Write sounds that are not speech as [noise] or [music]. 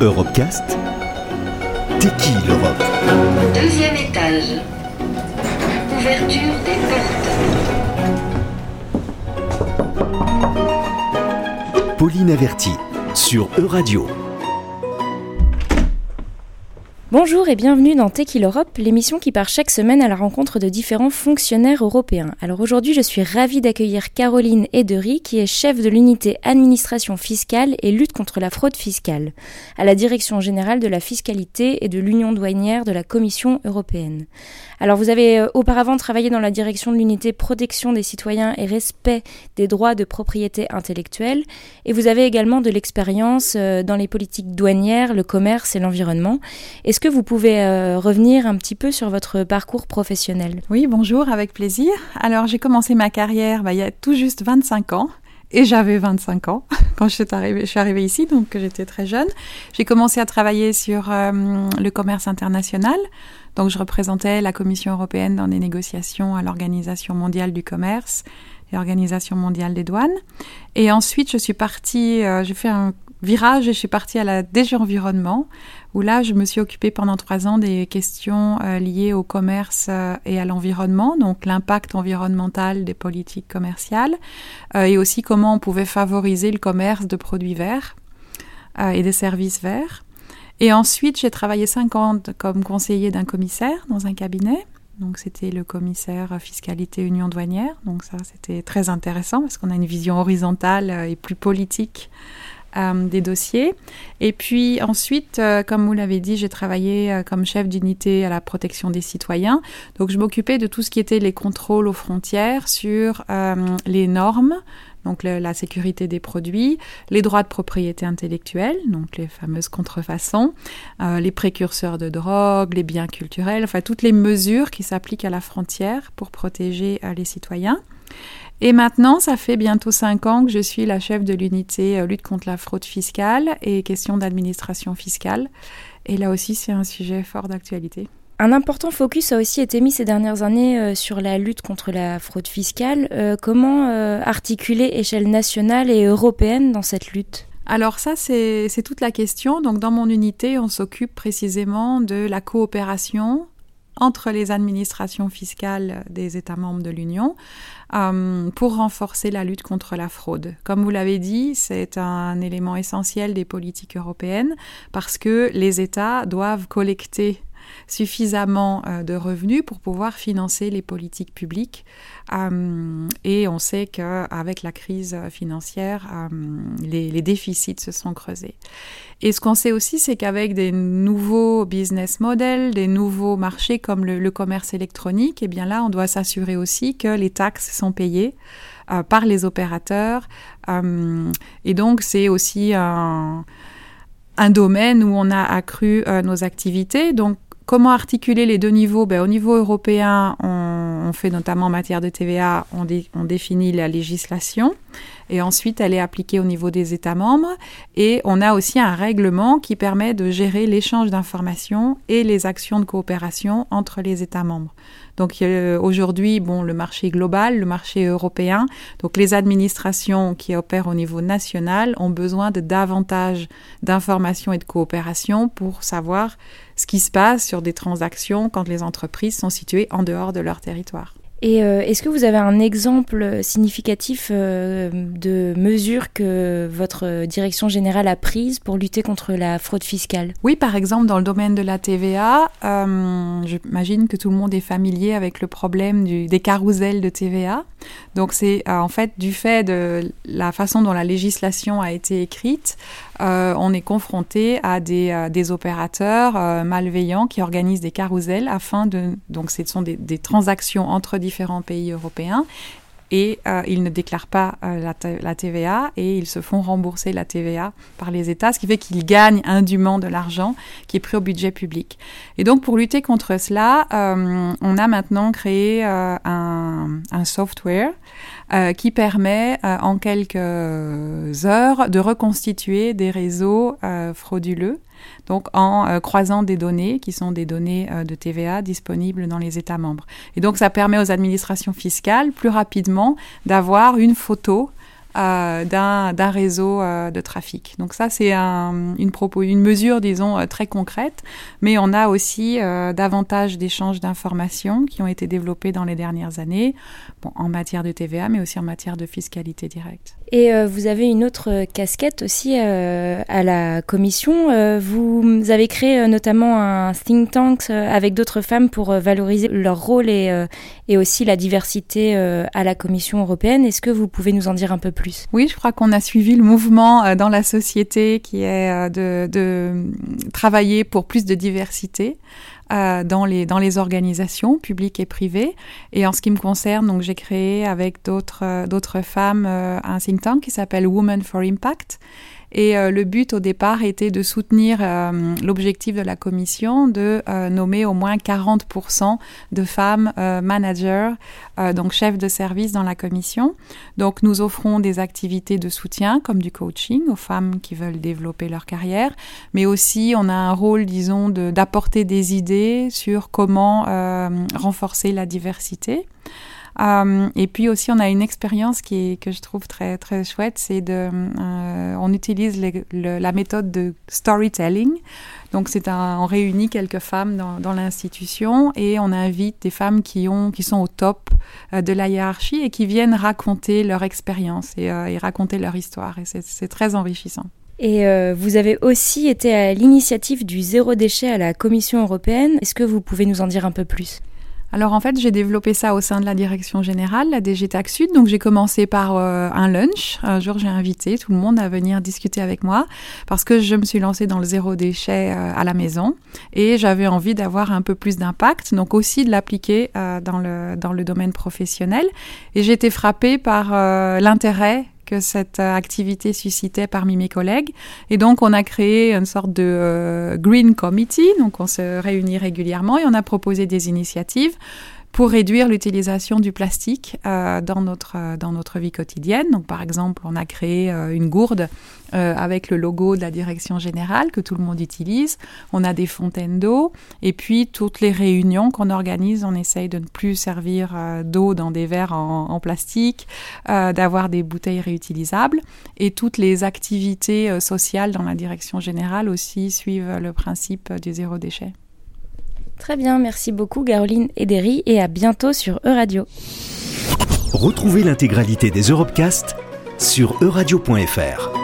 Europecast T'es qui l'Europe? Deuxième étage. Ouverture des portes. Pauline Averti sur Euradio. Bonjour et bienvenue dans Tequil Europe, l'émission qui part chaque semaine à la rencontre de différents fonctionnaires européens. Alors aujourd'hui, je suis ravie d'accueillir Caroline Edery, qui est chef de l'unité administration fiscale et lutte contre la fraude fiscale, à la direction générale de la fiscalité et de l'union douanière de la Commission européenne. Alors vous avez euh, auparavant travaillé dans la direction de l'unité protection des citoyens et respect des droits de propriété intellectuelle, et vous avez également de l'expérience euh, dans les politiques douanières, le commerce et l'environnement. Que vous pouvez euh, revenir un petit peu sur votre parcours professionnel? Oui, bonjour, avec plaisir. Alors, j'ai commencé ma carrière bah, il y a tout juste 25 ans. Et j'avais 25 ans [laughs] quand je suis arrivée, ici, donc j'étais très jeune. J'ai commencé à travailler sur euh, le commerce international. Donc je représentais la Commission européenne dans les négociations à l'Organisation mondiale du commerce et l'Organisation mondiale des douanes. Et ensuite, je suis partie, euh, j'ai fait un virage et je suis partie à la DG Environnement, où là, je me suis occupée pendant trois ans des questions euh, liées au commerce euh, et à l'environnement, donc l'impact environnemental des politiques commerciales, euh, et aussi comment on pouvait favoriser le commerce de produits verts et des services verts. Et ensuite, j'ai travaillé cinq ans comme conseiller d'un commissaire dans un cabinet. Donc c'était le commissaire fiscalité union douanière. Donc ça c'était très intéressant parce qu'on a une vision horizontale et plus politique euh, des dossiers. Et puis ensuite, euh, comme vous l'avez dit, j'ai travaillé euh, comme chef d'unité à la protection des citoyens. Donc je m'occupais de tout ce qui était les contrôles aux frontières sur les normes, donc la sécurité des produits, les droits de propriété intellectuelle, donc les fameuses contrefaçons, les précurseurs de drogue, les biens culturels, enfin toutes les mesures qui s'appliquent à la frontière pour protéger les citoyens. Et maintenant, ça fait bientôt cinq ans que je suis la chef de l'unité euh, lutte contre la fraude fiscale et question d'administration fiscale. Et là aussi, c'est un sujet fort d'actualité. Un important focus a aussi été mis ces dernières années euh, sur la lutte contre la fraude fiscale. Euh, comment articuler échelle nationale et européenne dans cette lutte? Alors ça, c'est toute la question. Donc dans mon unité, on s'occupe précisément de la coopération entre les administrations fiscales des États membres de l'Union euh, pour renforcer la lutte contre la fraude. Comme vous l'avez dit, c'est un élément essentiel des politiques européennes parce que les États doivent collecter suffisamment euh, de revenus pour pouvoir financer les politiques publiques. Euh, et on sait qu'avec la crise financière, euh, les, déficits se sont creusés. Et ce qu'on sait aussi, c'est qu'avec des nouveaux business models, des nouveaux marchés comme le, commerce électronique, eh bien là, on doit s'assurer aussi que les taxes sont payées par les opérateurs. et donc, c'est aussi un, un, domaine où on a accru nos activités. Donc, Comment articuler les deux niveaux? Ben, Au niveau européen, on, fait notamment en matière de TVA, on, on, définit la législation et ensuite elle est appliquée au niveau des États membres et on a aussi un règlement qui permet de gérer l'échange d'informations et les actions de coopération entre les États membres. Donc euh, aujourd'hui, bon, le marché global, le marché européen, donc les administrations qui opèrent au niveau national ont besoin de davantage d'informations et de coopération pour savoir ce qui se passe sur des transactions quand les entreprises sont situées en dehors de leur territoire. Et euh, est-ce que vous avez un exemple significatif euh, de mesures que votre direction générale a prises pour lutter contre la fraude fiscale? Oui, par exemple, dans le domaine de la TVA, euh, j'imagine que tout le monde est familier avec le problème des carousels de TVA. Donc c'est en fait du fait de la façon dont la législation a été écrite, on est confronté à des, des opérateurs malveillants qui organisent des carousels afin de... Donc ce sont des transactions entre différents pays européens et euh, ils ne déclarent pas euh, la, TVA et ils se font rembourser la TVA par les États, ce qui fait qu'ils gagnent indûment de l'argent qui est pris au budget public. Et donc pour lutter contre cela, euh, on a maintenant créé un, un, software qui permet en quelques heures de reconstituer des réseaux frauduleux donc en euh, croisant des données qui sont des données euh, de TVA disponibles dans les États membres. Et donc ça permet aux administrations fiscales plus rapidement d'avoir une photo euh, d'un réseau euh, de trafic. Donc ça, c'est un, une, une mesure, disons, euh, très concrète, mais on a aussi davantage d'échanges d'informations qui ont été développés dans les dernières années, bon, en matière de TVA, mais aussi en matière de fiscalité directe. Et vous avez une autre casquette aussi à la commission. vous avez créé notamment un think tank avec d'autres femmes pour valoriser leur rôle et, et aussi la diversité à la Commission européenne. Est-ce que vous pouvez nous en dire un peu plus? Oui, je crois qu'on a suivi le mouvement euh, dans la société qui est euh, de, de travailler pour plus de diversité. Euh, dans les dans les organisations publiques et privées. Et en ce qui me concerne, donc j'ai créé avec d'autres d'autres femmes un think tank qui s'appelle Women for Impact et euh, le but au départ était de soutenir euh, l'objectif de la commission de euh, nommer au moins 40% de femmes managers, donc chefs de service dans la commission. Donc nous offrons des activités de soutien comme du coaching aux femmes qui veulent développer leur carrière, mais aussi on a un rôle, disons, d'apporter des idées sur comment renforcer la diversité. Euh, et puis aussi, on a une expérience que je trouve très très chouette, c'est de, euh, on utilise la méthode de storytelling. Donc on réunit quelques femmes dans, l'institution et on invite des femmes qui ont, qui sont au top euh, de la hiérarchie et qui viennent raconter leur expérience et, raconter leur histoire. Et c'est très enrichissant. Et vous avez aussi été à l'initiative du zéro déchet à la Commission européenne. Est-ce que vous pouvez nous en dire un peu plus? Alors en fait, j'ai développé ça au sein de la direction générale, la DG Tax Sud. Donc j'ai commencé par euh, un lunch. Un jour, j'ai invité tout le monde à venir discuter avec moi parce que je me suis lancée dans le zéro déchet euh, à la maison et j'avais envie d'avoir un peu plus d'impact, donc aussi de l'appliquer euh, dans le dans le domaine professionnel. Et j'ai été frappée par l'intérêt cette euh, activité suscitait parmi mes collègues. Et donc, on a créé une sorte de euh, Green Committee. Donc, on se réunit régulièrement et on a proposé des initiatives pour réduire l'utilisation du plastique euh, dans, notre, euh, dans notre vie quotidienne. Donc, par exemple, on a créé euh, une gourde euh, avec le logo de la direction générale que tout le monde utilise. On a des fontaines d'eau. Et puis, toutes les réunions qu'on organise, on essaye de ne plus servir euh, d'eau dans des verres en, en plastique, d'avoir des bouteilles réutilisables. Et toutes les activités sociales dans la direction générale aussi suivent le principe du zéro déchet. Très bien, merci beaucoup Caroline Ederi et à bientôt sur Euradio. Retrouvez l'intégralité des Europecast sur euradio.fr.